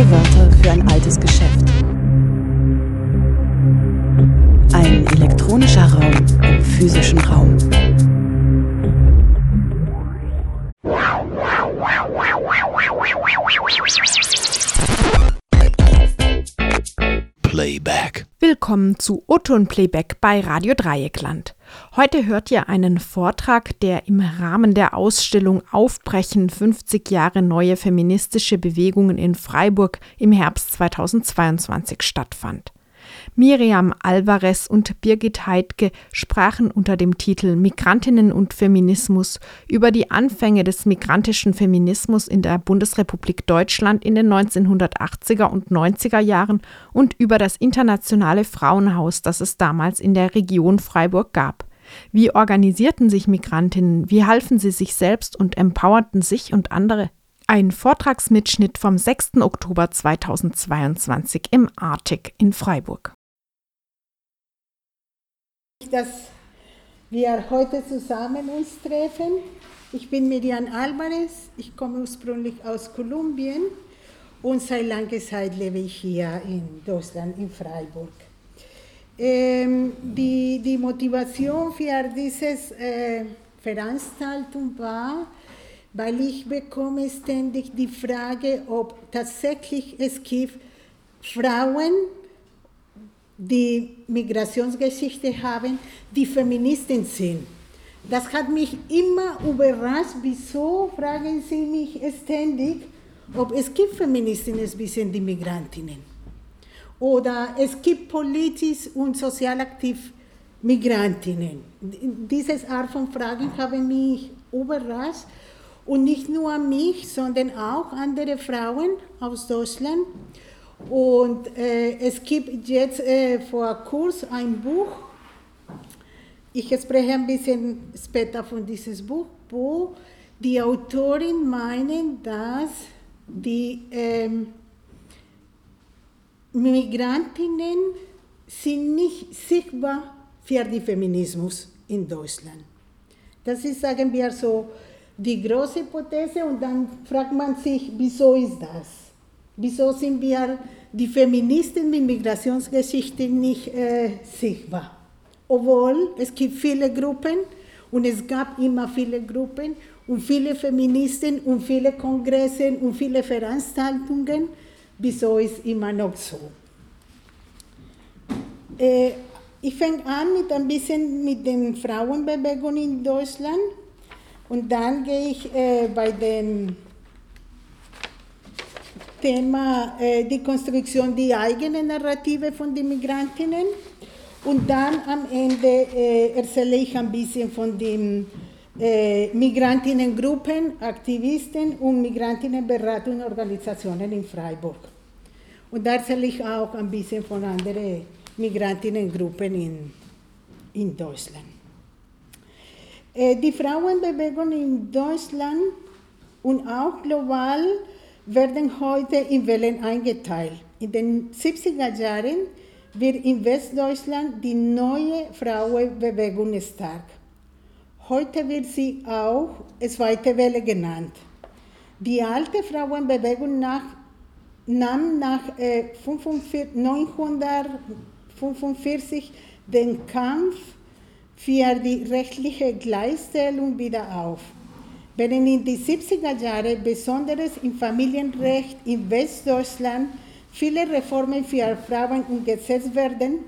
Neue Wörter für ein altes Geschäft. Ein elektronischer Raum im physischen Raum. Playback. Willkommen zu Oton Playback bei Radio Dreieckland. Heute hört ihr einen Vortrag, der im Rahmen der Ausstellung Aufbrechen 50 Jahre neue feministische Bewegungen in Freiburg im Herbst 2022 stattfand. Miriam Alvarez und Birgit Heidke sprachen unter dem Titel Migrantinnen und Feminismus über die Anfänge des migrantischen Feminismus in der Bundesrepublik Deutschland in den 1980er und 90er Jahren und über das internationale Frauenhaus, das es damals in der Region Freiburg gab. Wie organisierten sich Migrantinnen? Wie halfen sie sich selbst und empowerten sich und andere? Ein Vortragsmitschnitt vom 6. Oktober 2022 im Artig in Freiburg. Dass wir heute zusammen uns treffen. Ich bin Miriam Alvarez, ich komme ursprünglich aus Kolumbien und seit langer Zeit lebe ich hier in Deutschland, in Freiburg. Ähm, die, die Motivation für diese äh, Veranstaltung war, weil ich bekomme ständig die Frage, ob tatsächlich es gibt Frauen, die Migrationsgeschichte haben, die Feministen sind. Das hat mich immer überrascht. Wieso fragen Sie mich ständig, ob es gibt Feministinnen sind die Migrantinnen? Oder es gibt politisch und sozial aktiv Migrantinnen. Diese Art von Fragen haben mich überrascht. Und nicht nur mich, sondern auch andere Frauen aus Deutschland. Und äh, es gibt jetzt äh, vor kurzem ein Buch, ich spreche ein bisschen später von diesem Buch, wo die Autorin meinen, dass die ähm, Migrantinnen sind nicht sichtbar für den Feminismus in Deutschland. Das ist, sagen wir so, die große Hypothese und dann fragt man sich, wieso ist das? Wieso sind wir die Feministen mit Migrationsgeschichte nicht äh, sichtbar? Obwohl es gibt viele Gruppen und es gab immer viele Gruppen und viele Feministen und viele Kongresse und viele Veranstaltungen. Wieso ist immer noch so? Äh, ich fange an mit ein bisschen mit den Frauenbewegungen in Deutschland. Und dann gehe ich äh, bei dem Thema äh, die Konstruktion, die eigene Narrative von den Migrantinnen. Und dann am Ende äh, erzähle ich ein bisschen von den äh, Migrantinnengruppen, Aktivisten und Migrantinnenberatungsorganisationen in Freiburg. Und da erzähle ich auch ein bisschen von anderen Migrantinnengruppen in, in Deutschland. Äh, die Frauenbewegung in Deutschland und auch global werden heute in Wellen eingeteilt. In den 70er Jahren wird in Westdeutschland die neue Frauenbewegung stark. Heute wird sie auch zweite Welle genannt. Die alte Frauenbewegung nach, nahm nach äh, 1945 den Kampf für die rechtliche Gleichstellung wieder auf. Während in den 70er Jahren, besonders im Familienrecht in Westdeutschland, viele Reformen für Frauen umgesetzt werden,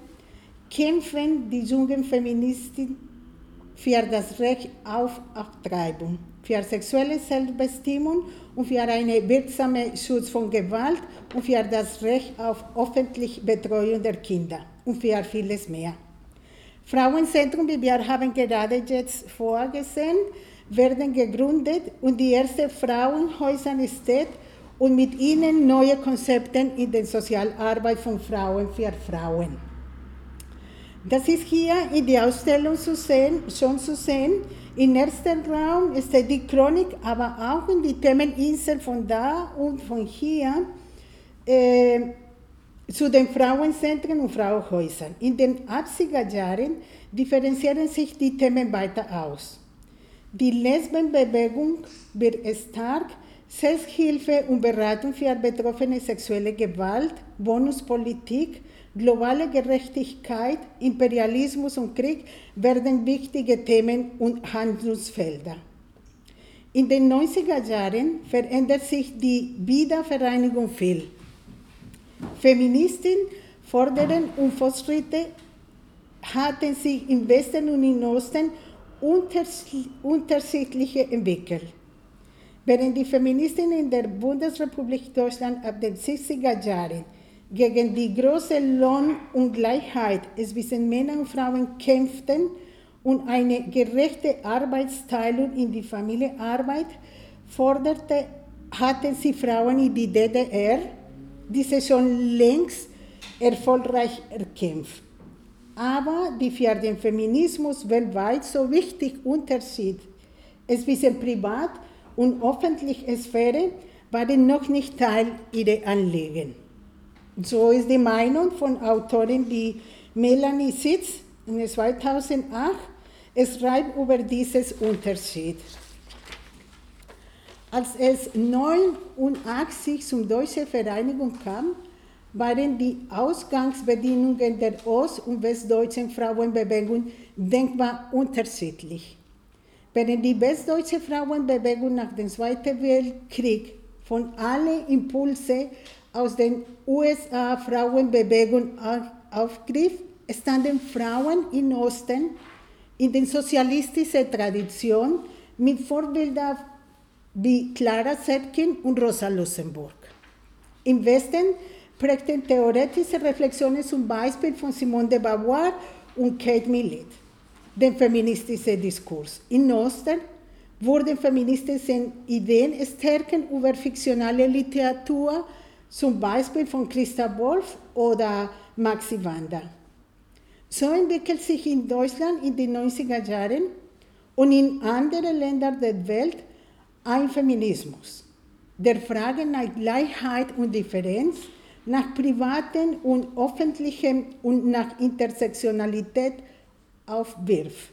kämpfen die jungen Feministen für das Recht auf Abtreibung, für sexuelle Selbstbestimmung und für einen wirksamen Schutz von Gewalt und für das Recht auf öffentliche Betreuung der Kinder und für vieles mehr. Frauenzentrum, wie wir haben gerade jetzt vorgesehen, werden gegründet und die ersten Frauenhäuser steht und mit ihnen neue Konzepte in der Sozialarbeit von Frauen für Frauen. Das ist hier in der Ausstellung zu sehen, schon zu sehen. Im ersten Raum ist die Chronik, aber auch in die Themeninsel von da und von hier. Äh, zu den Frauenzentren und Frauenhäusern. In den 80er Jahren differenzieren sich die Themen weiter aus. Die Lesbenbewegung wird stark, Selbsthilfe und Beratung für Betroffene sexuelle Gewalt, Bonuspolitik, globale Gerechtigkeit, Imperialismus und Krieg werden wichtige Themen und Handlungsfelder. In den 90er Jahren verändert sich die Wiedervereinigung viel. Feministen fordern und Fortschritte hatten sich im Westen und im Osten unterschiedliche entwickelt. Während die Feministinnen in der Bundesrepublik Deutschland ab den 60er Jahren gegen die große Lohnungleichheit zwischen Männern und Frauen kämpften und eine gerechte Arbeitsteilung in die Familienarbeit forderte, hatten sie Frauen in die DDR diese schon längst erfolgreich erkämpft. Aber die für den Feminismus weltweit so wichtige Unterschied zwischen Privat- und öffentlicher Sphäre waren noch nicht Teil ihrer Anliegen. So ist die Meinung von Autorin wie Melanie Sitz in 2008. Es schreibt über dieses Unterschied. Als es 1989 zum Deutschen Vereinigung kam, waren die Ausgangsbedingungen der ost- und westdeutschen Frauenbewegung denkbar unterschiedlich. Während die westdeutsche Frauenbewegung nach dem Zweiten Weltkrieg von allen Impulse aus den USA-Frauenbewegung aufgriff, standen Frauen im Osten in der sozialistischen Tradition mit Vorbildern wie Clara Zetkin und Rosa Luxemburg. Im Westen prägten theoretische Reflexionen zum Beispiel von Simone de Beauvoir und Kate Millett den feministischen Diskurs. Im Osten wurden feministische Ideen stärken über fiktionale Literatur, zum Beispiel von Christa Wolf oder Maxi Wanda. So entwickelt sich in Deutschland in den 90er Jahren und in anderen Ländern der Welt ein Feminismus, der Fragen nach Gleichheit und Differenz nach privaten und öffentlichem und nach Intersektionalität aufwirft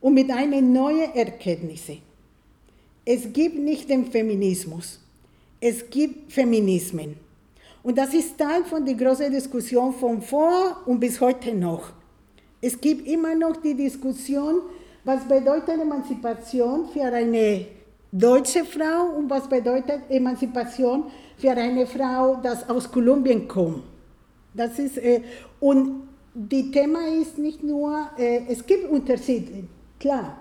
und mit einer neuen Erkenntnis. Es gibt nicht den Feminismus, es gibt Feminismen. Und das ist Teil von der großen Diskussion von vor und bis heute noch. Es gibt immer noch die Diskussion, was bedeutet Emanzipation für eine deutsche Frau und was bedeutet Emanzipation für eine Frau, das aus Kolumbien kommt. Das ist, äh, und die Thema ist nicht nur, äh, es gibt Unterschiede, klar,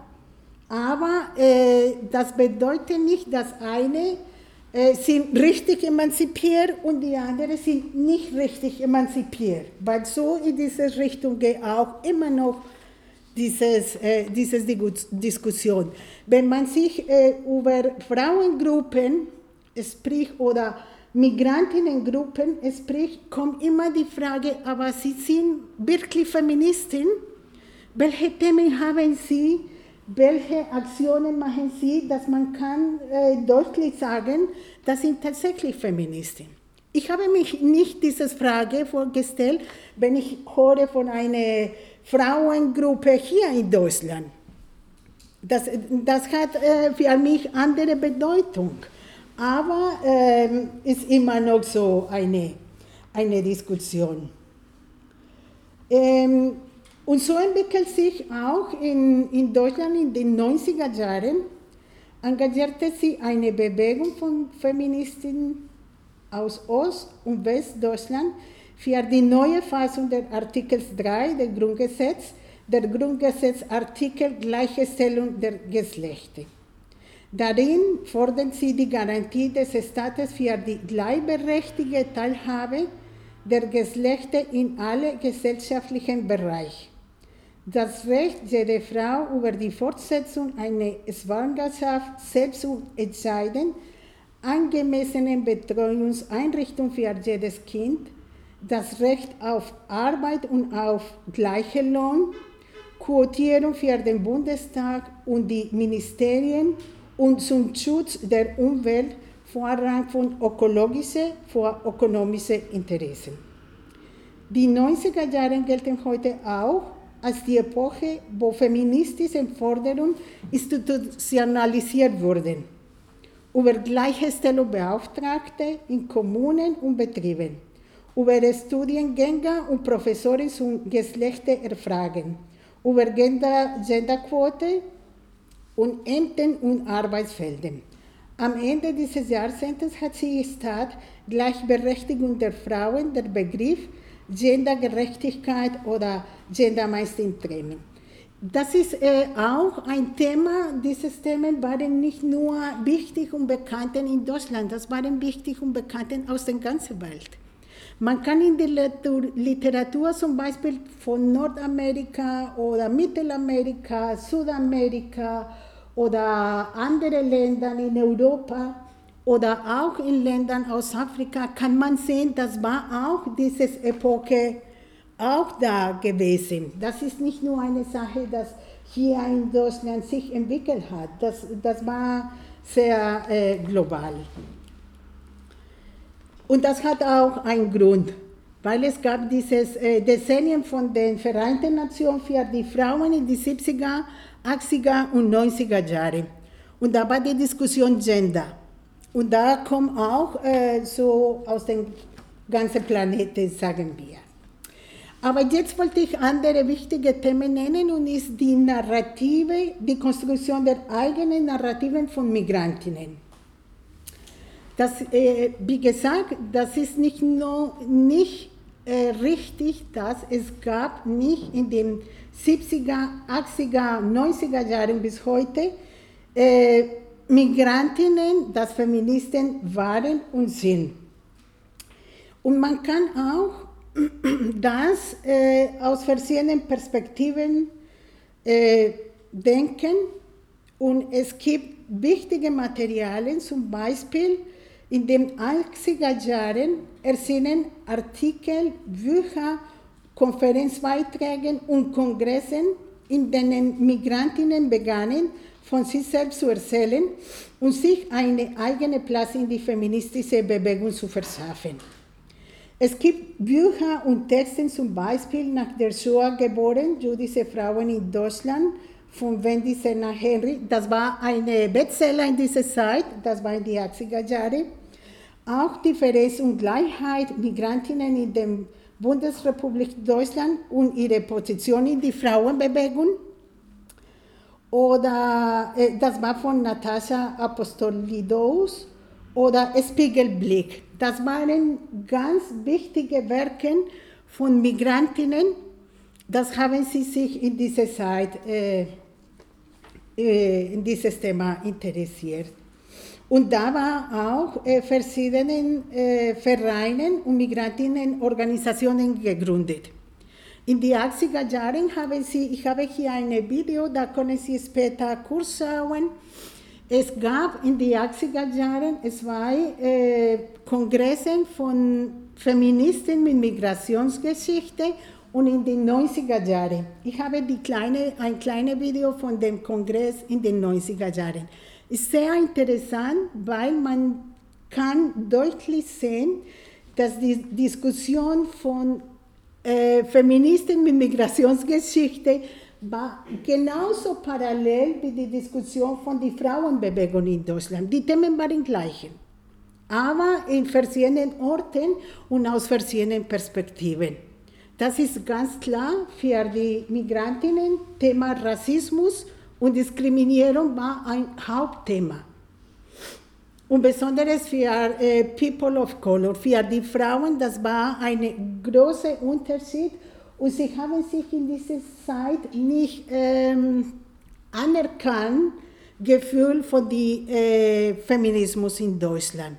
aber äh, das bedeutet nicht, dass eine äh, sind richtig emanzipiert und die anderen sind nicht richtig emanzipiert, weil so in diese Richtung geht auch immer noch dieses, äh, diese Diskussion. Wenn man sich äh, über Frauengruppen spricht oder Migrantinnengruppen spricht, kommt immer die Frage, aber Sie sind wirklich Feministin? Welche Themen haben Sie? Welche Aktionen machen Sie, dass man kann äh, deutlich sagen, das sind tatsächlich Feministinnen? Ich habe mich nicht diese Frage vorgestellt, wenn ich höre von einer Frauengruppe hier in Deutschland. Das, das hat äh, für mich andere Bedeutung. Aber ähm, ist immer noch so eine, eine Diskussion. Ähm, und so entwickelt sich auch in, in Deutschland in den 90er Jahren, engagierte sich eine Bewegung von Feministinnen aus Ost- und Westdeutschland für die neue Fassung des Artikels 3 des Grundgesetzes, der Grundgesetzartikel Gleichstellung der Geschlechter. Darin fordern sie die Garantie des Staates für die gleichberechtigte Teilhabe der Geschlechter in alle gesellschaftlichen Bereiche. Das Recht jeder Frau über die Fortsetzung einer Schwangerschaft selbst zu entscheiden, angemessene Betreuungseinrichtung für jedes Kind, das Recht auf Arbeit und auf gleichen Lohn, Quotierung für den Bundestag und die Ministerien und zum Schutz der Umwelt Vorrang von ökologischen vor ökonomischen Interessen. Die 90er Jahre gelten heute auch als die Epoche, wo feministische Forderungen institutionalisiert wurden über Gleichstellungsbeauftragte in Kommunen und Betrieben, über Studiengänge und Professoren zum Geschlechtererfragen, über Gender, Genderquote und Ämtern und Arbeitsfeldern. Am Ende dieses Jahrzehnts hat sie statt Gleichberechtigung der Frauen der Begriff Gendergerechtigkeit oder Gender Mainstream Das ist äh, auch ein Thema, diese Themen waren nicht nur wichtig und bekannt in Deutschland, das waren wichtig und bekannt aus der ganzen Welt. Man kann in der Literatur zum Beispiel von Nordamerika oder Mittelamerika, Südamerika oder andere Länder in Europa oder auch in Ländern aus Afrika kann man sehen, das war auch diese Epoche auch da gewesen. Das ist nicht nur eine Sache, dass hier in Deutschland sich entwickelt hat. Das, das war sehr äh, global. Und das hat auch einen Grund, weil es gab dieses äh, Dezennium von den Vereinten Nationen für die Frauen in die 70er, 80er und 90er Jahre. Und da war die Diskussion Gender. Und da kommt auch äh, so aus dem ganzen Planeten, sagen wir. Aber jetzt wollte ich andere wichtige Themen nennen und ist die Narrative, die Konstruktion der eigenen Narrativen von Migrantinnen. Das, äh, wie gesagt, das ist nicht nur nicht äh, richtig, dass es gab nicht in den 70er, 80er, 90er Jahren bis heute äh, Migrantinnen, das Feministen waren und sind. Und man kann auch das äh, aus verschiedenen Perspektiven äh, denken und es gibt wichtige Materialien, zum Beispiel in den 80er Jahren erschienen Artikel, Bücher, Konferenzbeiträge und Kongressen, in denen Migrantinnen begannen, von sich selbst zu erzählen und sich einen eigenen Platz in die feministische Bewegung zu verschaffen. Es gibt Bücher und Texte, zum Beispiel nach der Shoah geboren, jüdische Frauen in Deutschland, von Wendy Serna Henry. Das war eine Bestseller in dieser Zeit, das war in den 80er Jahren. Auch und Gleichheit, Migrantinnen in der Bundesrepublik Deutschland und ihre Position in die Frauenbewegung. Oder äh, das war von Natascha Apostolidous oder Spiegelblick. Das waren ganz wichtige Werke von Migrantinnen. Das haben sie sich in dieser Zeit äh, äh, in dieses Thema interessiert. Und da war auch äh, verschiedene äh, Vereine und Migrantinnenorganisationen gegründet. In den 80er Jahren haben sie, ich habe hier ein Video, da können Sie später kurz schauen, es gab in den 80er Jahren zwei äh, Kongresse von Feministen mit Migrationsgeschichte und in den 90er Jahren. Ich habe die kleine, ein kleines Video von dem Kongress in den 90er Jahren. Ist sehr interessant, weil man kann deutlich sehen, dass die Diskussion von äh, Feministen mit Migrationsgeschichte war genauso parallel wie die Diskussion von der Frauenbewegung in Deutschland. Die Themen waren gleich, aber in verschiedenen Orten und aus verschiedenen Perspektiven. Das ist ganz klar für die Migrantinnen. Thema Rassismus und Diskriminierung war ein Hauptthema. Und besonders für äh, People of Color, für die Frauen, das war ein großer Unterschied und sie haben sich in dieser Zeit nicht ähm, anerkannt gefühlt von dem äh, Feminismus in Deutschland.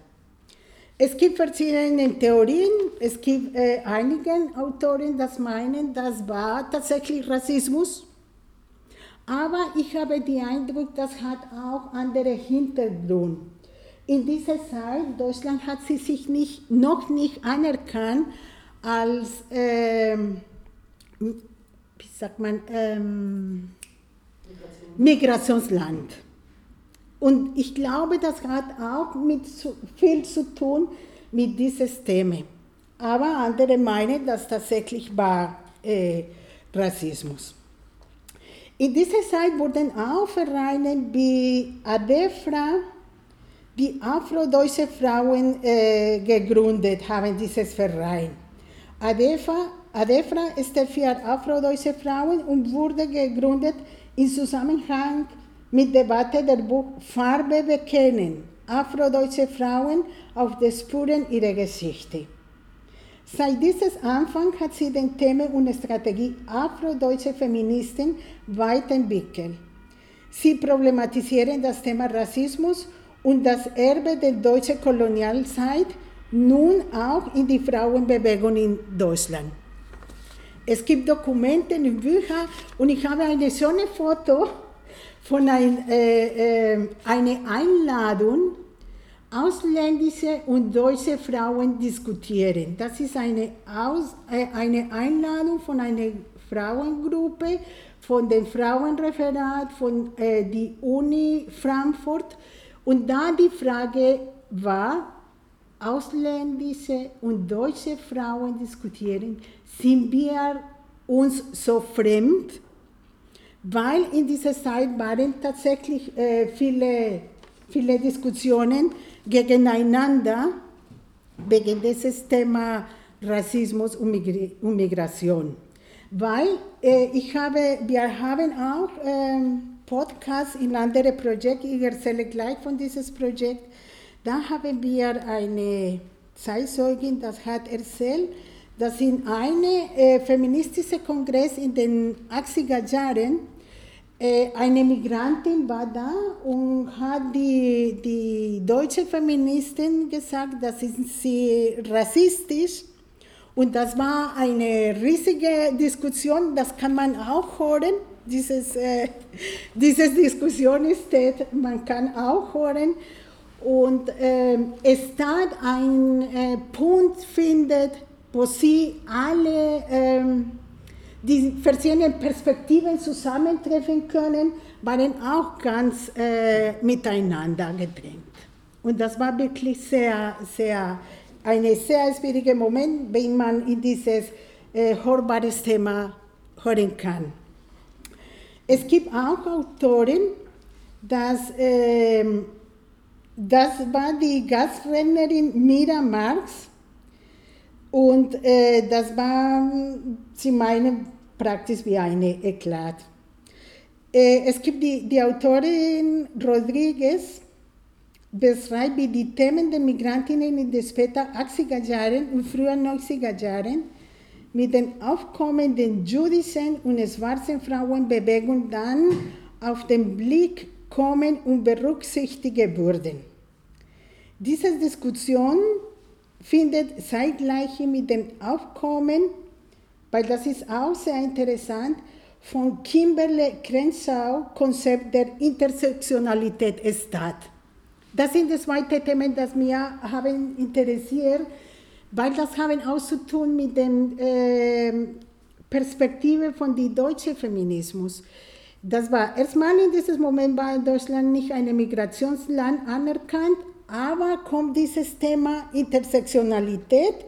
Es gibt verschiedene Theorien, es gibt äh, einige Autoren, die meinen, das war tatsächlich Rassismus. Aber ich habe den Eindruck, das hat auch andere Hintergrund. In dieser Zeit, Deutschland hat sie sich nicht, noch nicht anerkannt als ähm, wie sagt man, ähm, Migrationsland. Und ich glaube, das hat auch mit viel zu tun mit dieses Thema. Aber andere meinen, dass tatsächlich war äh, Rassismus. In dieser Zeit wurden auch Vereine wie ADEFRA, die afrodeutsche Frauen äh, gegründet haben, dieses Verein. ADEFA, ADEFRA steht für afrodeutsche Frauen und wurde gegründet im Zusammenhang mit der Debatte der Buch Farbe bekennen, afrodeutsche Frauen auf den Spuren ihrer Geschichte. Seit dieses Anfang hat sie den Themen und Strategie afrodeutsche Feministen weiterentwickelt. Sie problematisieren das Thema Rassismus und das Erbe der deutschen Kolonialzeit nun auch in die Frauenbewegung in Deutschland. Es gibt Dokumente und Bücher und ich habe eine schöne Foto von ein, äh, äh, einer Einladung, ausländische und deutsche Frauen diskutieren. Das ist eine, Aus, äh, eine Einladung von einer Frauengruppe, von dem Frauenreferat, von äh, der Uni Frankfurt. Und da die Frage war, ausländische und deutsche Frauen diskutieren, sind wir uns so fremd, weil in dieser Zeit waren tatsächlich äh, viele, viele Diskussionen gegeneinander wegen dieses Thema Rassismus und, Migration. Weil äh, ich habe, wir haben auch ähm, Podcasts in anderen Projekten, ich erzähle gleich von diesem Projekt, da haben wir eine Zeitzeugin, das hat erzählt, dass in einem äh, feministischen Kongress in den 80er Jahren eine Migrantin war da und hat die, die deutsche Feministin gesagt, dass sie rassistisch und das war eine riesige Diskussion, das kann man auch hören. Dieses, äh, diese Diskussion ist, man kann auch hören. Und äh, es tat ein äh, Punkt findet, wo sie alle äh, die verschiedenen Perspektiven zusammentreffen können, waren auch ganz äh, miteinander gedrängt. Und das war wirklich sehr, sehr, ein sehr schwieriger Moment, wenn man in dieses äh, hörbares Thema hören kann. Es gibt auch Autoren, dass äh, das war die Gastrednerin Mira Marx und äh, das war, sie meinen, praktisch wie eine Eklat. Äh, es gibt die, die Autorin Rodriguez, beschreibt, wie die Themen der Migrantinnen in den später 80er Jahren und frühen 90er Jahren mit den aufkommenden jüdischen und schwarzen Frauenbewegung dann auf den Blick kommen und berücksichtigt wurden. Diese Diskussion findet zeitgleich mit dem Aufkommen, weil das ist auch sehr interessant, von Kimberly Crenshaw Konzept der Intersektionalität statt. Das sind die zwei Themen, die mich haben interessiert, weil das haben auch zu tun mit der äh, Perspektive von dem deutschen Feminismus. Das war erstmal in diesem Moment war Deutschland nicht ein Migrationsland anerkannt, aber kommt dieses Thema Intersektionalität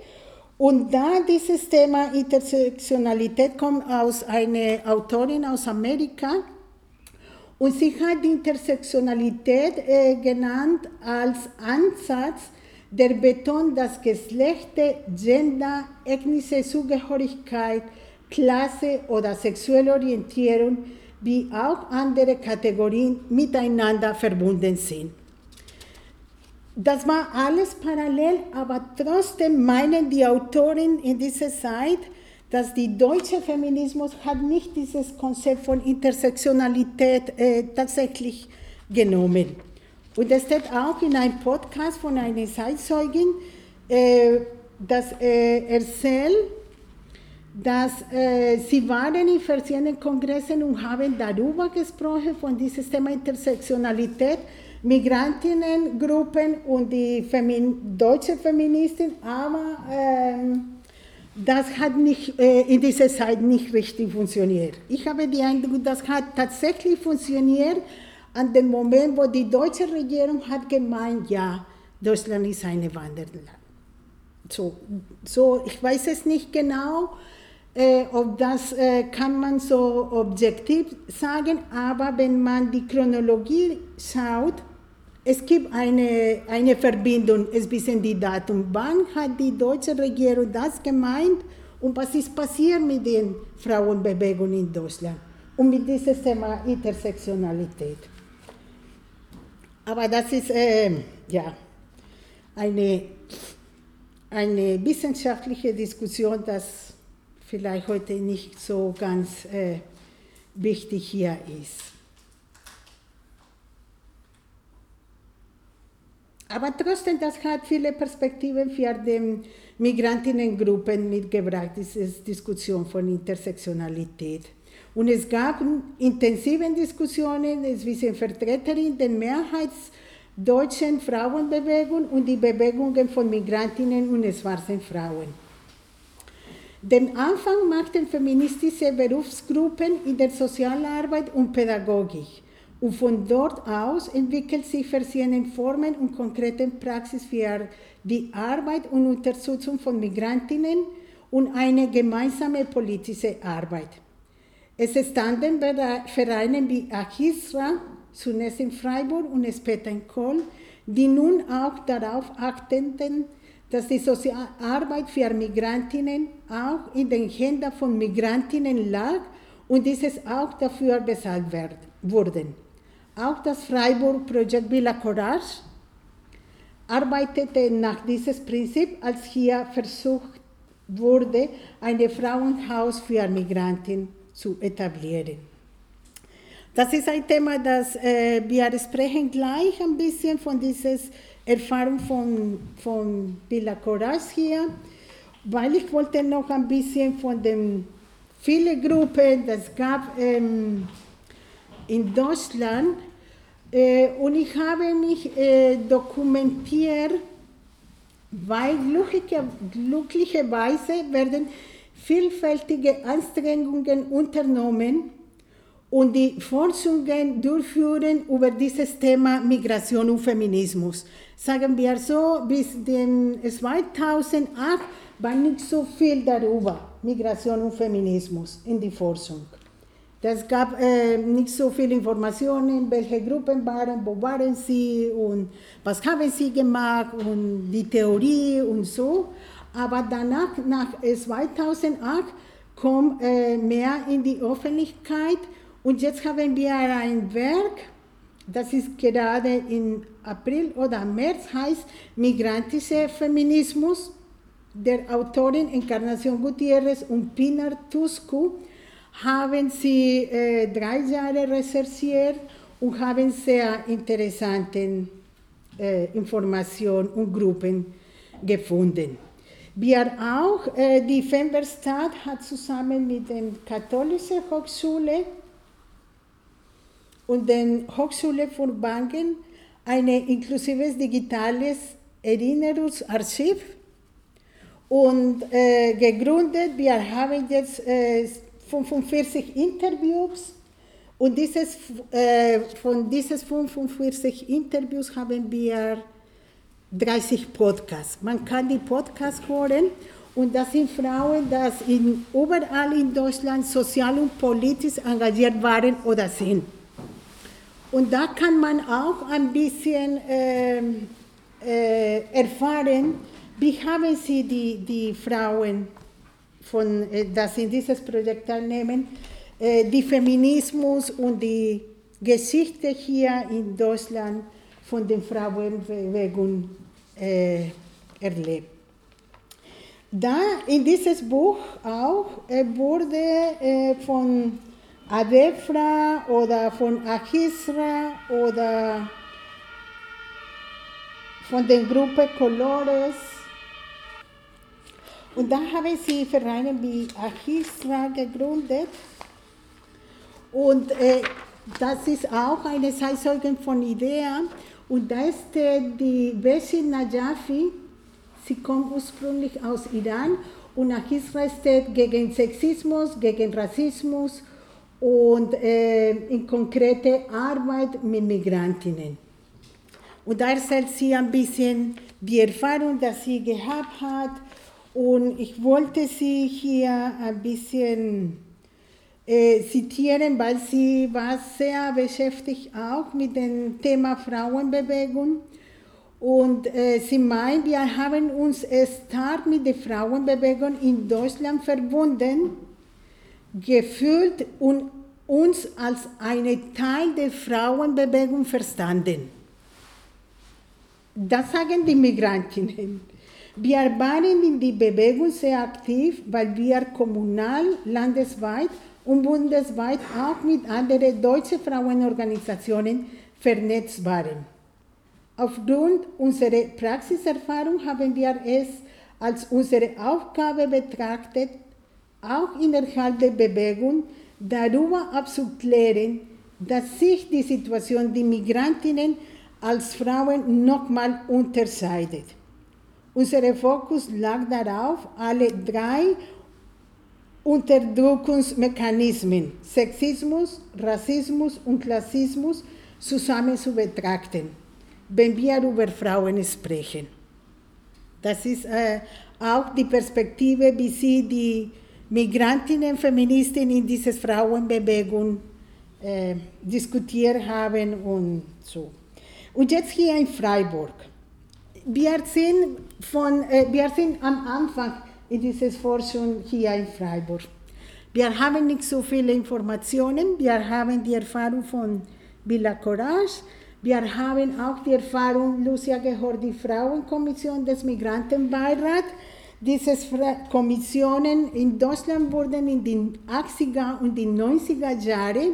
und da dieses Thema Intersektionalität kommt aus einer Autorin aus Amerika und sie hat Intersektionalität äh, genannt als Ansatz, der betont, dass Geschlechter, Gender, ethnische Zugehörigkeit, Klasse oder sexuelle Orientierung wie auch andere Kategorien miteinander verbunden sind. Das war alles parallel, aber trotzdem meinen die Autoren in dieser Zeit, dass die deutsche Feminismus hat nicht dieses Konzept von Intersektionalität äh, tatsächlich genommen. Und es steht auch in einem Podcast von einer Zeitzeugin, äh, das äh, erzählt, dass äh, sie waren in verschiedenen Kongressen und haben darüber gesprochen, von diesem Thema Intersektionalität, Migrantinnengruppen und die Femin deutsche Feministen, aber ähm, das hat nicht, äh, in dieser Zeit nicht richtig funktioniert. Ich habe den Eindruck, das hat tatsächlich funktioniert an dem Moment, wo die deutsche Regierung hat gemeint, ja, Deutschland ist ein Wanderland. So, so, ich weiß es nicht genau, äh, ob das äh, kann man so objektiv sagen, aber wenn man die Chronologie schaut, es gibt eine, eine Verbindung, es bisschen die Datum. Wann hat die deutsche Regierung das gemeint und was ist passiert mit den Frauenbewegungen in Deutschland und mit diesem Thema Intersektionalität? Aber das ist äh, ja, eine, eine wissenschaftliche Diskussion, das vielleicht heute nicht so ganz äh, wichtig hier ist. Aber trotzdem, das hat viele Perspektiven für die Migrantinnengruppen mitgebracht, diese Diskussion von Intersektionalität. Und es gab intensive Diskussionen zwischen Vertreterinnen der mehrheitsdeutschen Frauenbewegung und die Bewegungen von Migrantinnen und schwarzen Frauen. Den Anfang machten feministische Berufsgruppen in der Sozialarbeit und Pädagogik. Und von dort aus entwickelt sich verschiedene Formen und konkrete Praxis für die Arbeit und Unterstützung von Migrantinnen und eine gemeinsame politische Arbeit. Es standen Vereine wie Achisra, zunächst in Freiburg und später in Kohl, die nun auch darauf achteten, dass die Sozialarbeit für Migrantinnen auch in den Händen von Migrantinnen lag und dieses auch dafür bezahlt wurden. Auch das Freiburg-Projekt Villa Courage arbeitete nach diesem Prinzip, als hier versucht wurde, ein Frauenhaus für Migranten zu etablieren. Das ist ein Thema, das äh, wir sprechen gleich ein bisschen von dieser Erfahrung von, von Villa Courage hier, weil ich wollte noch ein bisschen von den vielen Gruppen, das gab ähm, in Deutschland, äh, und ich habe mich äh, dokumentiert, weil glückliche, glücklicherweise werden vielfältige Anstrengungen unternommen und die Forschungen durchführen über dieses Thema Migration und Feminismus. Sagen wir so, bis 2008 war nicht so viel darüber, Migration und Feminismus in die Forschung. Es gab äh, nicht so viele Informationen, welche Gruppen waren, wo waren sie und was haben sie gemacht und die Theorie und so. Aber danach, nach 2008, kommt äh, mehr in die Öffentlichkeit und jetzt haben wir ein Werk, das ist gerade im April oder März, heißt Migrantischer Feminismus, der Autorin Encarnación Gutierrez und Pinar Tuscu haben sie äh, drei Jahre recherchiert und haben sehr interessante äh, Informationen und Gruppen gefunden. Wir auch, äh, die Femberstadt hat zusammen mit der Katholischen Hochschule und der Hochschule für Banken ein inklusives digitales Erinnerungsarchiv und äh, gegründet. Wir haben jetzt äh, 45 Interviews und dieses, äh, von diesen 45 Interviews haben wir 30 Podcasts. Man kann die Podcasts hören und das sind Frauen, die in, überall in Deutschland sozial und politisch engagiert waren oder sind. Und da kann man auch ein bisschen äh, äh, erfahren, wie haben sie die, die Frauen von, äh, das in dieses Projekt teilnehmen, äh, die Feminismus und die Geschichte hier in Deutschland von den Frauenbewegung äh, erlebt. Da in dieses Buch auch äh, wurde äh, von Adefra oder von Ahisra oder von der Gruppe Colores und da haben sie Vereine wie Achisra gegründet. Und äh, das ist auch eine Zeitzeugin von Idea. Und da ist äh, die Besin Najafi, sie kommt ursprünglich aus Iran. Und Achisra steht gegen Sexismus, gegen Rassismus und äh, in konkrete Arbeit mit Migrantinnen. Und da erzählt sie ein bisschen die Erfahrung, die sie gehabt hat und ich wollte Sie hier ein bisschen äh, zitieren, weil sie war sehr beschäftigt auch mit dem Thema Frauenbewegung. Und äh, sie meint, wir haben uns stark mit der Frauenbewegung in Deutschland verbunden, gefühlt und uns als einen Teil der Frauenbewegung verstanden. Das sagen die Migrantinnen. Wir waren in die Bewegung sehr aktiv, weil wir kommunal, landesweit und bundesweit auch mit anderen deutschen Frauenorganisationen vernetzt waren. Aufgrund unserer Praxiserfahrung haben wir es als unsere Aufgabe betrachtet, auch innerhalb der Bewegung darüber abzuklären, dass sich die Situation der Migrantinnen als Frauen nochmal unterscheidet. Unser Fokus lag darauf, alle drei Unterdrückungsmechanismen, Sexismus, Rassismus und Klassismus, zusammen zu betrachten wenn wir über Frauen sprechen. Das ist äh, auch die Perspektive, wie sie die Migrantinnen, Feministinnen in dieser Frauenbewegung äh, diskutiert haben und so. Und jetzt hier in Freiburg. Wir sind, von, äh, wir sind am Anfang in dieser Forschung hier in Freiburg. Wir haben nicht so viele Informationen, wir haben die Erfahrung von Villa Courage, wir haben auch die Erfahrung, Lucia gehört die Frauenkommission des Migrantenbeirats. Diese Kommissionen in Deutschland wurden in den 80er und den 90er Jahren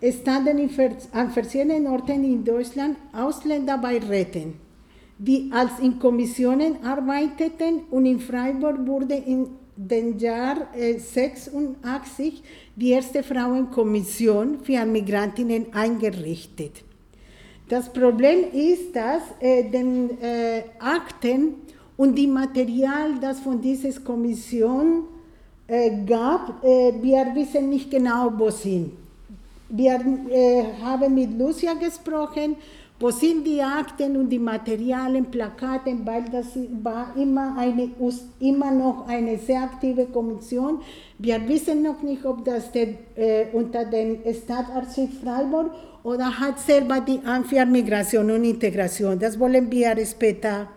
standen an verschiedenen Orten in Deutschland Ausländer bei Retten, die als in Kommissionen arbeiteten und in Freiburg wurde in den Jahr 86 die erste Frauenkommission für Migrantinnen eingerichtet. Das Problem ist, dass äh, den äh, Akten und die Material, das von dieser Kommission äh, gab, äh, wir wissen nicht genau, wo sind. Wir äh, haben mit Lucia gesprochen, wo sind die Akten und die Materialien, Plakate, weil das war immer, eine, immer noch eine sehr aktive Kommission. Wir wissen noch nicht, ob das der, äh, unter dem Staatsarchiv Freiburg oder hat selber die Amt Migration und Integration. Das wollen wir später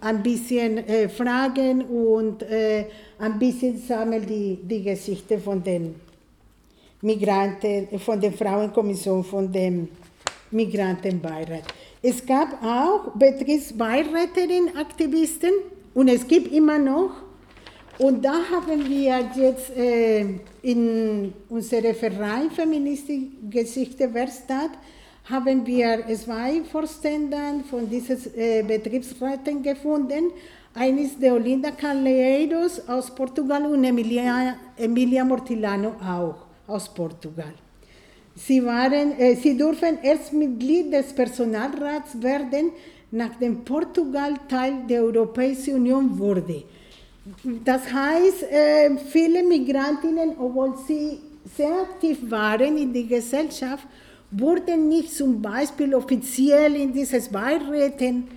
ein bisschen äh, fragen und äh, ein bisschen sammeln die, die Geschichte von den Migranten, von der Frauenkommission, von dem Migrantenbeirat. Es gab auch Betriebsbeiräterinnen, Aktivisten und es gibt immer noch und da haben wir jetzt äh, in unserem Verein Feministische Geschichte Werkstatt haben wir zwei Vorstände von diesen äh, Betriebsräten gefunden. Eines ist Olinda Calleiros aus Portugal und Emilia, Emilia Mortilano auch aus Portugal. Sie, waren, äh, sie durften erst Mitglied des Personalrats werden, nachdem Portugal Teil der Europäischen Union wurde. Das heißt, äh, viele Migrantinnen, obwohl sie sehr aktiv waren in der Gesellschaft, wurden nicht zum Beispiel offiziell in dieses Beiräten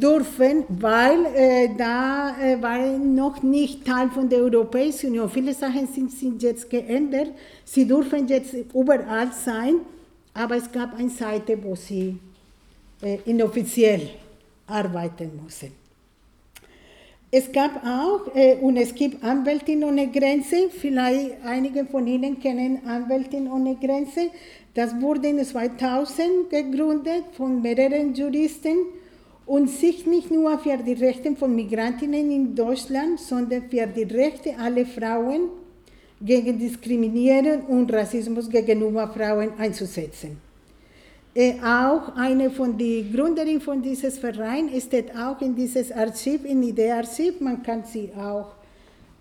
dürfen, weil äh, da äh, waren noch nicht Teil von der Europäischen Union. Viele Sachen sind, sind jetzt geändert. Sie dürfen jetzt überall sein, aber es gab eine Seite, wo sie äh, inoffiziell arbeiten mussten. Es gab auch, äh, und es gibt Anwältin ohne Grenze, vielleicht einige von Ihnen kennen Anwältin ohne Grenze. Das wurde in 2000 gegründet von mehreren Juristen und sich nicht nur für die Rechte von Migrantinnen in Deutschland, sondern für die Rechte aller Frauen gegen Diskriminierung und Rassismus gegenüber Frauen einzusetzen. Äh, auch eine von den Gründerinnen von diesem Verein steht auch in dieses Archiv, in Idee-Archiv, man kann sie auch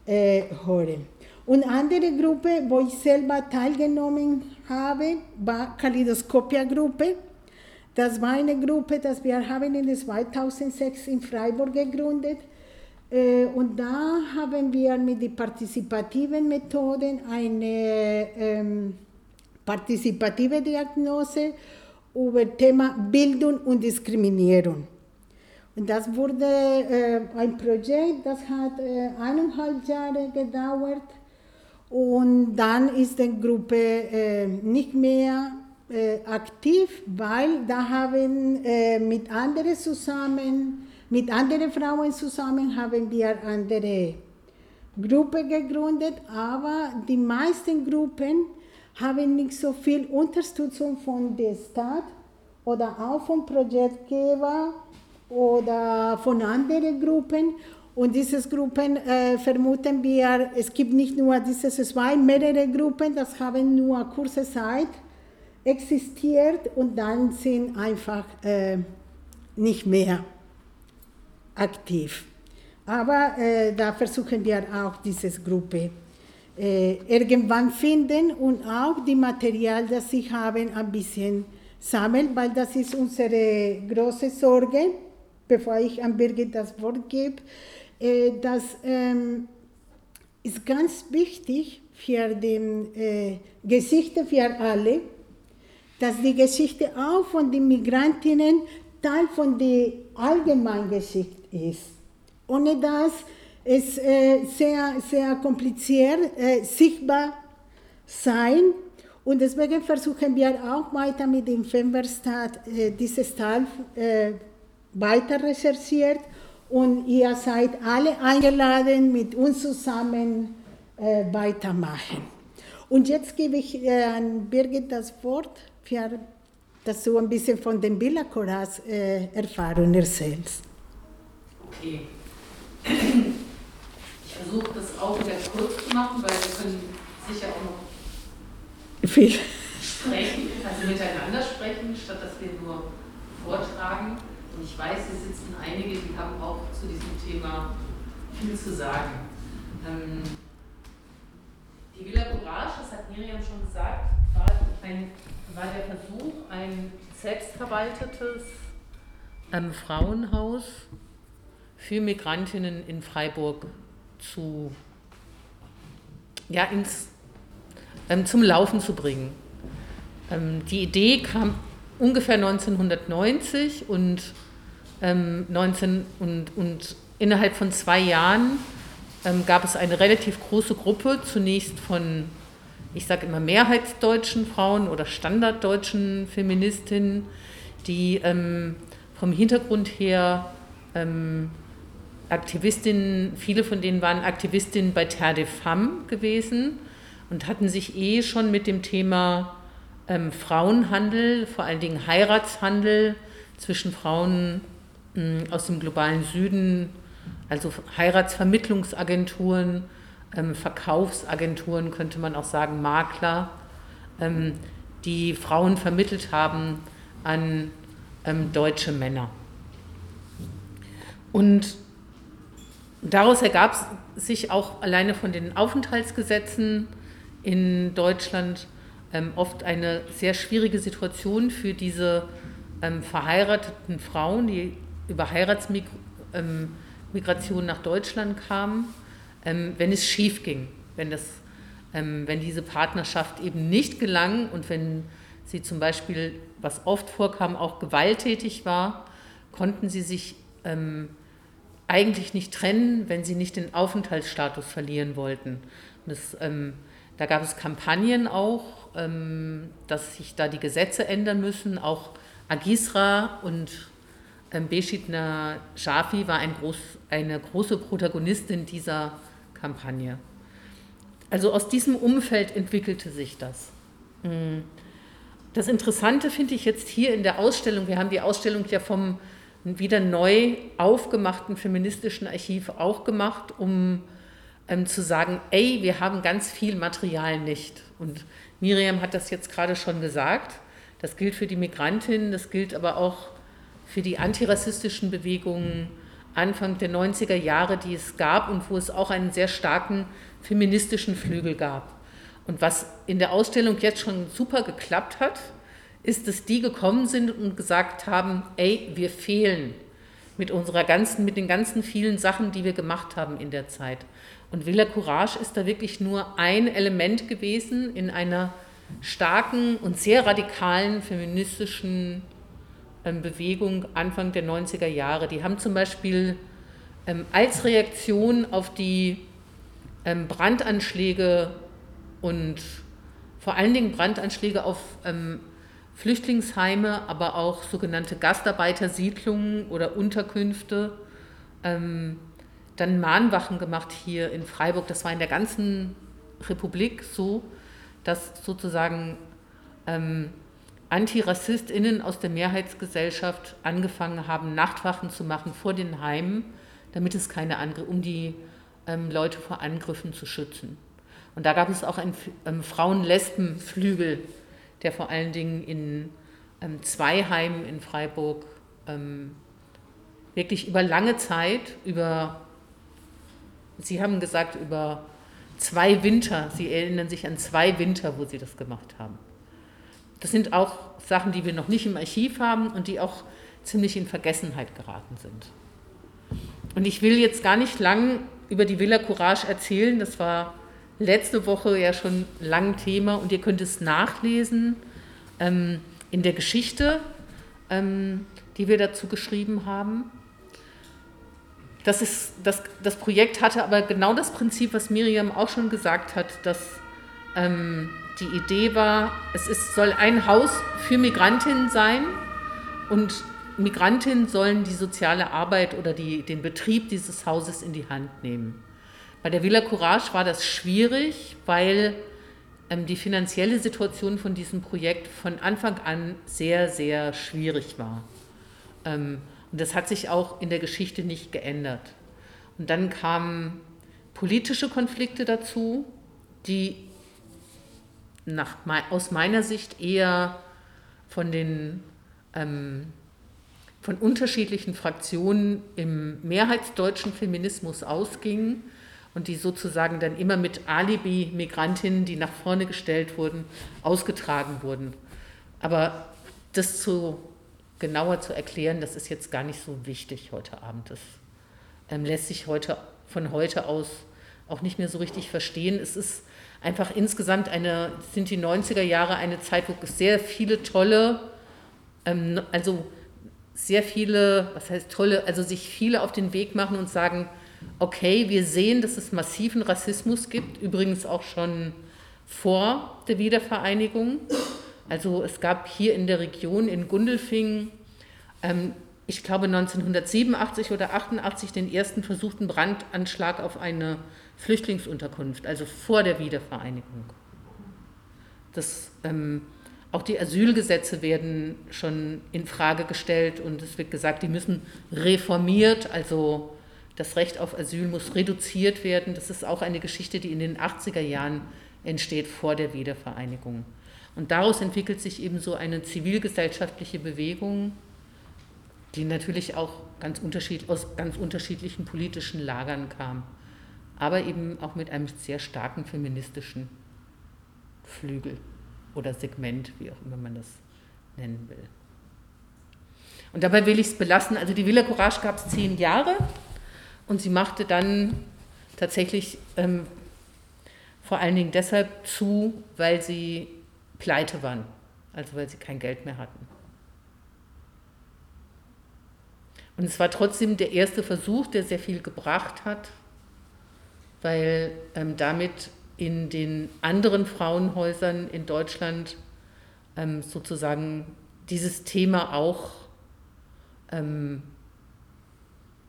äh, hören. Und andere Gruppe, wo ich selber teilgenommen habe, war Kaleidoskopia-Gruppe. Das war eine Gruppe, die wir haben in 2006 in Freiburg gegründet äh, und da haben wir mit den partizipativen Methoden eine ähm, partizipative Diagnose über Thema Bildung und Diskriminierung. Und das wurde äh, ein Projekt, das hat äh, eineinhalb Jahre gedauert. Und dann ist die Gruppe äh, nicht mehr aktiv, weil da haben äh, mit anderen zusammen, mit anderen Frauen zusammen haben wir andere Gruppe gegründet, aber die meisten Gruppen haben nicht so viel Unterstützung von der Stadt oder auch vom Projektgeber oder von anderen Gruppen. Und diese Gruppen äh, vermuten wir, es gibt nicht nur diese zwei, mehrere Gruppen, das haben nur kurze Zeit existiert und dann sind einfach äh, nicht mehr aktiv. Aber äh, da versuchen wir auch diese Gruppe äh, irgendwann finden und auch die Material, das sie haben, ein bisschen sammeln, weil das ist unsere große Sorge, bevor ich an Birgit das Wort gebe. Äh, das ähm, ist ganz wichtig für die äh, Geschichte für alle, dass die Geschichte auch von den Migrantinnen Teil von der Allgemeingeschichte ist. Ohne das ist äh, sehr, sehr kompliziert äh, sichtbar sein. Und deswegen versuchen wir auch weiter mit dem Femberstadt äh, dieses Teil äh, weiter recherchiert. Und ihr seid alle eingeladen, mit uns zusammen äh, weitermachen. Und jetzt gebe ich äh, an Birgit das Wort für dass du ein bisschen von den Villa Coras äh, Erfahrung erzählst. Okay. Ich versuche das auch wieder kurz zu machen, weil wir können sicher auch noch viel sprechen, also miteinander sprechen, statt dass wir nur vortragen. Und ich weiß, hier sitzen einige, die haben auch zu diesem Thema viel zu sagen. Ähm, die Villa Courage, das hat Miriam schon gesagt, war ein war der Versuch, ein selbstverwaltetes ähm, Frauenhaus für Migrantinnen in Freiburg zu, ja, ins, ähm, zum Laufen zu bringen. Ähm, die Idee kam ungefähr 1990 und, 19, ähm, und, und innerhalb von zwei Jahren ähm, gab es eine relativ große Gruppe, zunächst von ich sage immer mehrheitsdeutschen Frauen oder standarddeutschen Feministinnen, die ähm, vom Hintergrund her ähm, Aktivistinnen, viele von denen waren Aktivistinnen bei Terre de Femme gewesen und hatten sich eh schon mit dem Thema ähm, Frauenhandel, vor allen Dingen Heiratshandel zwischen Frauen ähm, aus dem globalen Süden, also Heiratsvermittlungsagenturen, ähm, Verkaufsagenturen, könnte man auch sagen, Makler, ähm, die Frauen vermittelt haben an ähm, deutsche Männer. Und daraus ergab sich auch alleine von den Aufenthaltsgesetzen in Deutschland ähm, oft eine sehr schwierige Situation für diese ähm, verheirateten Frauen, die über Heiratsmigration nach Deutschland kamen ähm, wenn es schief ging, wenn, das, ähm, wenn diese Partnerschaft eben nicht gelang und wenn sie zum Beispiel, was oft vorkam, auch gewalttätig war, konnten sie sich ähm, eigentlich nicht trennen, wenn sie nicht den Aufenthaltsstatus verlieren wollten. Das, ähm, da gab es Kampagnen auch, ähm, dass sich da die Gesetze ändern müssen. Auch Agisra und ähm, Beschidner Shafi war ein groß, eine große Protagonistin dieser Kampagne. Also aus diesem Umfeld entwickelte sich das. Hm. Das Interessante finde ich jetzt hier in der Ausstellung, wir haben die Ausstellung ja vom wieder neu aufgemachten feministischen Archiv auch gemacht, um ähm, zu sagen, ey, wir haben ganz viel Material nicht. Und Miriam hat das jetzt gerade schon gesagt. Das gilt für die Migrantinnen, das gilt aber auch für die antirassistischen Bewegungen Anfang der 90er Jahre, die es gab und wo es auch einen sehr starken feministischen Flügel gab. Und was in der Ausstellung jetzt schon super geklappt hat, ist, dass die gekommen sind und gesagt haben, ey, wir fehlen mit unserer ganzen, mit den ganzen vielen Sachen, die wir gemacht haben in der Zeit. Und Villa Courage ist da wirklich nur ein Element gewesen in einer starken und sehr radikalen feministischen Bewegung Anfang der 90er Jahre. Die haben zum Beispiel ähm, als Reaktion auf die ähm, Brandanschläge und vor allen Dingen Brandanschläge auf ähm, Flüchtlingsheime, aber auch sogenannte Gastarbeitersiedlungen oder Unterkünfte. Ähm, dann Mahnwachen gemacht hier in Freiburg. Das war in der ganzen Republik so, dass sozusagen ähm, AntirassistInnen aus der Mehrheitsgesellschaft angefangen haben, Nachtwachen zu machen vor den Heimen, damit es keine Angriffe, um die ähm, Leute vor Angriffen zu schützen. Und da gab es auch einen ähm, Frauen-Lesben-Flügel, der vor allen Dingen in ähm, zwei Heimen in Freiburg ähm, wirklich über lange Zeit, über, Sie haben gesagt, über zwei Winter, Sie erinnern sich an zwei Winter, wo Sie das gemacht haben. Das sind auch Sachen, die wir noch nicht im Archiv haben und die auch ziemlich in Vergessenheit geraten sind. Und ich will jetzt gar nicht lang über die Villa Courage erzählen, das war letzte Woche ja schon lang Thema und ihr könnt es nachlesen ähm, in der Geschichte, ähm, die wir dazu geschrieben haben. Das, ist, das, das Projekt hatte aber genau das Prinzip, was Miriam auch schon gesagt hat, dass ähm, die Idee war, es ist, soll ein Haus für Migrantinnen sein und Migrantinnen sollen die soziale Arbeit oder die, den Betrieb dieses Hauses in die Hand nehmen. Bei der Villa Courage war das schwierig, weil ähm, die finanzielle Situation von diesem Projekt von Anfang an sehr, sehr schwierig war. Ähm, und das hat sich auch in der Geschichte nicht geändert. Und dann kamen politische Konflikte dazu, die nach, aus meiner Sicht eher von den ähm, von unterschiedlichen Fraktionen im mehrheitsdeutschen Feminismus ausgingen und die sozusagen dann immer mit Alibi-Migrantinnen, die nach vorne gestellt wurden, ausgetragen wurden. Aber das zu genauer zu erklären, das ist jetzt gar nicht so wichtig heute Abend. Das ähm, lässt sich heute von heute aus auch nicht mehr so richtig verstehen. Es ist einfach insgesamt eine, sind die 90er Jahre eine Zeit, wo sehr viele tolle, ähm, also sehr viele, was heißt tolle, also sich viele auf den Weg machen und sagen, okay, wir sehen, dass es massiven Rassismus gibt, übrigens auch schon vor der Wiedervereinigung. Also es gab hier in der Region in Gundelfingen, ähm, ich glaube 1987 oder 88 den ersten versuchten Brandanschlag auf eine Flüchtlingsunterkunft, also vor der Wiedervereinigung. Das, ähm, auch die Asylgesetze werden schon in Frage gestellt und es wird gesagt, die müssen reformiert, also das Recht auf Asyl muss reduziert werden. Das ist auch eine Geschichte, die in den 80er Jahren entsteht, vor der Wiedervereinigung. Und daraus entwickelt sich eben so eine zivilgesellschaftliche Bewegung, die natürlich auch ganz unterschied aus ganz unterschiedlichen politischen Lagern kam, aber eben auch mit einem sehr starken feministischen Flügel oder Segment, wie auch immer man das nennen will. Und dabei will ich es belassen. Also die Villa Courage gab es zehn Jahre. Und sie machte dann tatsächlich ähm, vor allen Dingen deshalb zu, weil sie pleite waren, also weil sie kein Geld mehr hatten. Und es war trotzdem der erste Versuch, der sehr viel gebracht hat, weil ähm, damit in den anderen Frauenhäusern in Deutschland ähm, sozusagen dieses Thema auch ähm,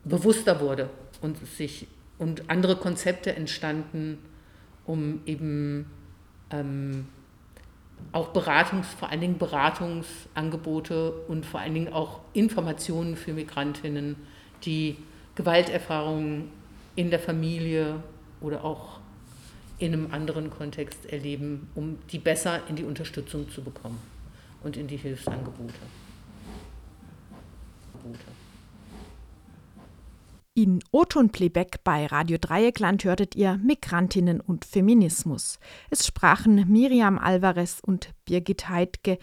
bewusster wurde und sich und andere Konzepte entstanden, um eben ähm, auch Beratungs, vor allen Dingen Beratungsangebote und vor allen Dingen auch Informationen für Migrantinnen, die Gewalterfahrungen in der Familie oder auch in einem anderen Kontext erleben, um die besser in die Unterstützung zu bekommen und in die Hilfsangebote. In Oton Playback bei Radio Dreieckland hörtet ihr Migrantinnen und Feminismus. Es sprachen Miriam Alvarez und Birgit Heidke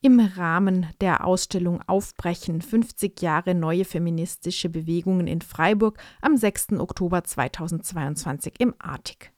im Rahmen der Ausstellung Aufbrechen 50 Jahre neue feministische Bewegungen in Freiburg am 6. Oktober 2022 im Artig.